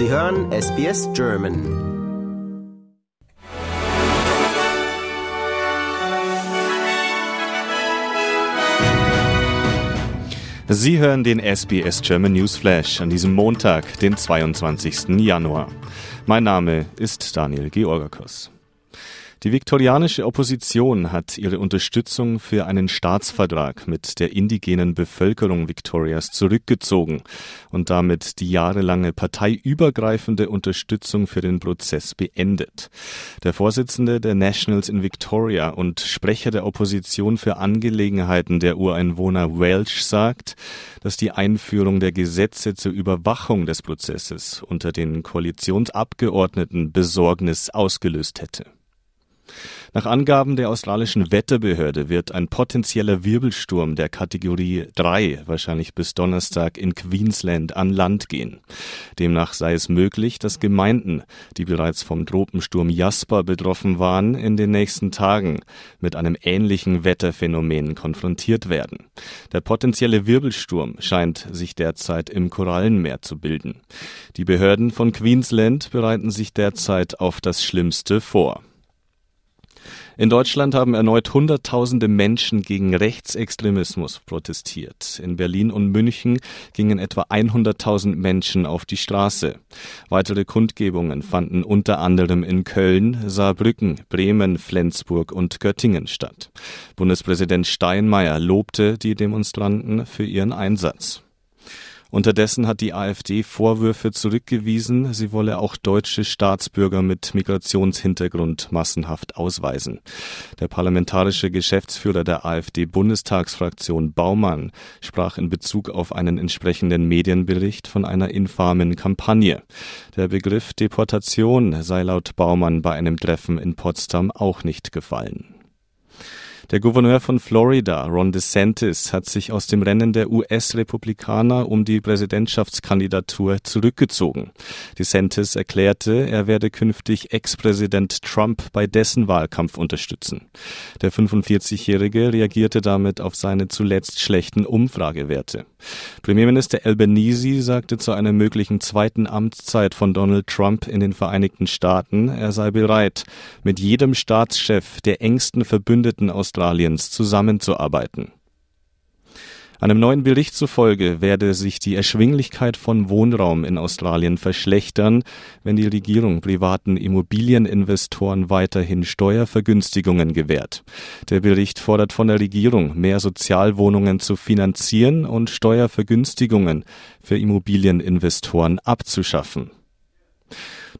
Sie hören SBS German. Sie hören den SBS German News Flash an diesem Montag, den 22. Januar. Mein Name ist Daniel Georgakos. Die viktorianische Opposition hat ihre Unterstützung für einen Staatsvertrag mit der indigenen Bevölkerung Victorias zurückgezogen und damit die jahrelange parteiübergreifende Unterstützung für den Prozess beendet. Der Vorsitzende der Nationals in Victoria und Sprecher der Opposition für Angelegenheiten der Ureinwohner Welsh sagt, dass die Einführung der Gesetze zur Überwachung des Prozesses unter den Koalitionsabgeordneten Besorgnis ausgelöst hätte. Nach Angaben der australischen Wetterbehörde wird ein potenzieller Wirbelsturm der Kategorie 3 wahrscheinlich bis Donnerstag in Queensland an Land gehen. Demnach sei es möglich, dass Gemeinden, die bereits vom Tropensturm Jasper betroffen waren, in den nächsten Tagen mit einem ähnlichen Wetterphänomen konfrontiert werden. Der potenzielle Wirbelsturm scheint sich derzeit im Korallenmeer zu bilden. Die Behörden von Queensland bereiten sich derzeit auf das Schlimmste vor. In Deutschland haben erneut Hunderttausende Menschen gegen Rechtsextremismus protestiert. In Berlin und München gingen etwa 100.000 Menschen auf die Straße. Weitere Kundgebungen fanden unter anderem in Köln, Saarbrücken, Bremen, Flensburg und Göttingen statt. Bundespräsident Steinmeier lobte die Demonstranten für ihren Einsatz. Unterdessen hat die AfD Vorwürfe zurückgewiesen, sie wolle auch deutsche Staatsbürger mit Migrationshintergrund massenhaft ausweisen. Der parlamentarische Geschäftsführer der AfD-Bundestagsfraktion Baumann sprach in Bezug auf einen entsprechenden Medienbericht von einer infamen Kampagne. Der Begriff Deportation sei laut Baumann bei einem Treffen in Potsdam auch nicht gefallen. Der Gouverneur von Florida, Ron DeSantis, hat sich aus dem Rennen der US-Republikaner um die Präsidentschaftskandidatur zurückgezogen. DeSantis erklärte, er werde künftig Ex-Präsident Trump bei dessen Wahlkampf unterstützen. Der 45-Jährige reagierte damit auf seine zuletzt schlechten Umfragewerte. Premierminister Albanese sagte zu einer möglichen zweiten Amtszeit von Donald Trump in den Vereinigten Staaten, er sei bereit, mit jedem Staatschef der engsten Verbündeten Australiens Australiens zusammenzuarbeiten. Einem neuen Bericht zufolge werde sich die Erschwinglichkeit von Wohnraum in Australien verschlechtern, wenn die Regierung privaten Immobilieninvestoren weiterhin Steuervergünstigungen gewährt. Der Bericht fordert von der Regierung, mehr Sozialwohnungen zu finanzieren und Steuervergünstigungen für Immobilieninvestoren abzuschaffen.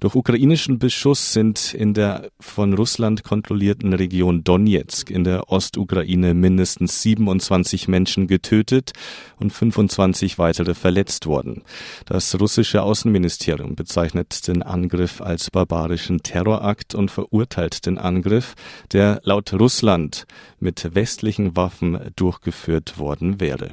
Durch ukrainischen Beschuss sind in der von Russland kontrollierten Region Donetsk in der Ostukraine mindestens 27 Menschen getötet und 25 weitere verletzt worden. Das russische Außenministerium bezeichnet den Angriff als barbarischen Terrorakt und verurteilt den Angriff, der laut Russland mit westlichen Waffen durchgeführt worden wäre.